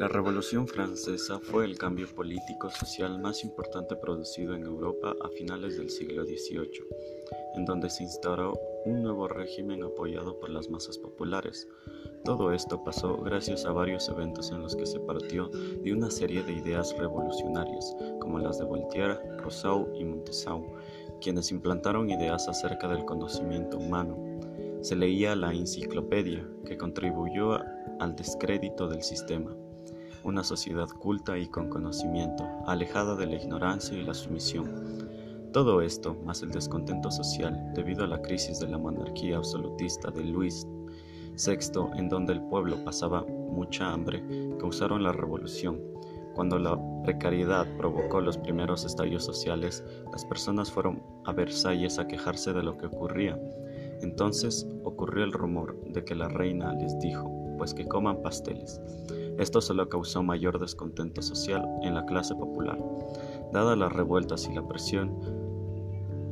La Revolución Francesa fue el cambio político-social más importante producido en Europa a finales del siglo XVIII, en donde se instauró un nuevo régimen apoyado por las masas populares. Todo esto pasó gracias a varios eventos en los que se partió de una serie de ideas revolucionarias, como las de Voltaire, Rousseau y Montesquieu, quienes implantaron ideas acerca del conocimiento humano. Se leía la enciclopedia, que contribuyó al descrédito del sistema una sociedad culta y con conocimiento, alejada de la ignorancia y la sumisión. Todo esto, más el descontento social debido a la crisis de la monarquía absolutista de Luis VI, en donde el pueblo pasaba mucha hambre, causaron la revolución. Cuando la precariedad provocó los primeros estallos sociales, las personas fueron a Versalles a quejarse de lo que ocurría. Entonces ocurrió el rumor de que la reina les dijo, pues que coman pasteles. Esto solo causó mayor descontento social en la clase popular. Dadas las revueltas y la presión,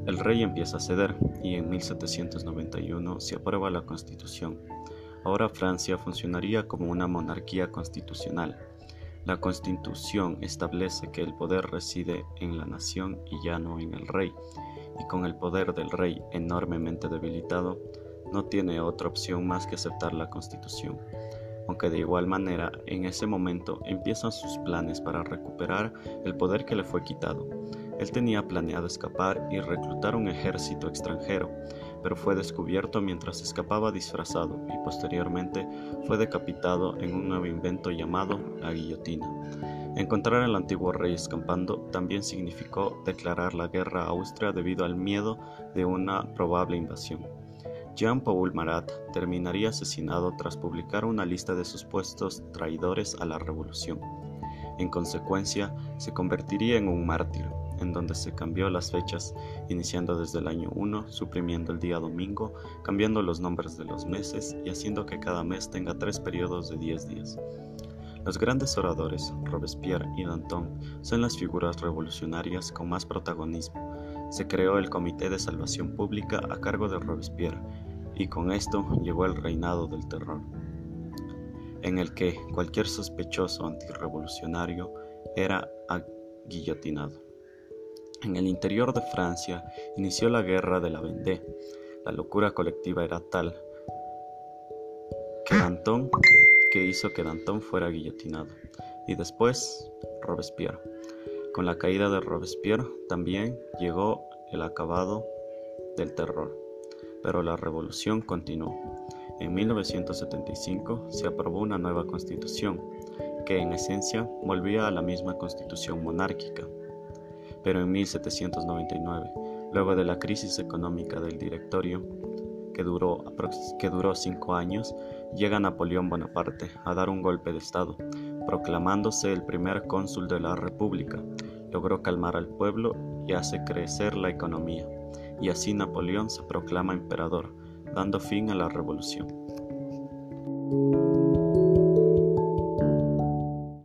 el rey empieza a ceder y en 1791 se aprueba la Constitución. Ahora Francia funcionaría como una monarquía constitucional. La Constitución establece que el poder reside en la nación y ya no en el rey, y con el poder del rey enormemente debilitado, no tiene otra opción más que aceptar la Constitución aunque de igual manera en ese momento empiezan sus planes para recuperar el poder que le fue quitado. Él tenía planeado escapar y reclutar un ejército extranjero, pero fue descubierto mientras escapaba disfrazado y posteriormente fue decapitado en un nuevo invento llamado la guillotina. Encontrar al antiguo rey escapando también significó declarar la guerra a Austria debido al miedo de una probable invasión. Jean-Paul Marat terminaría asesinado tras publicar una lista de supuestos traidores a la revolución. En consecuencia, se convertiría en un mártir, en donde se cambió las fechas, iniciando desde el año 1, suprimiendo el día domingo, cambiando los nombres de los meses y haciendo que cada mes tenga tres periodos de 10 días. Los grandes oradores, Robespierre y Danton, son las figuras revolucionarias con más protagonismo. Se creó el Comité de Salvación Pública a cargo de Robespierre, y con esto llegó el reinado del terror, en el que cualquier sospechoso antirrevolucionario era guillotinado. En el interior de Francia inició la guerra de la Vendée. La locura colectiva era tal que Danton, que hizo que Danton fuera guillotinado, y después Robespierre. Con la caída de Robespierre también llegó el acabado del terror pero la revolución continuó. En 1975 se aprobó una nueva constitución, que en esencia volvía a la misma constitución monárquica. Pero en 1799, luego de la crisis económica del directorio, que duró, que duró cinco años, llega Napoleón Bonaparte a dar un golpe de Estado, proclamándose el primer cónsul de la República. Logró calmar al pueblo y hace crecer la economía y así Napoleón se proclama emperador, dando fin a la revolución.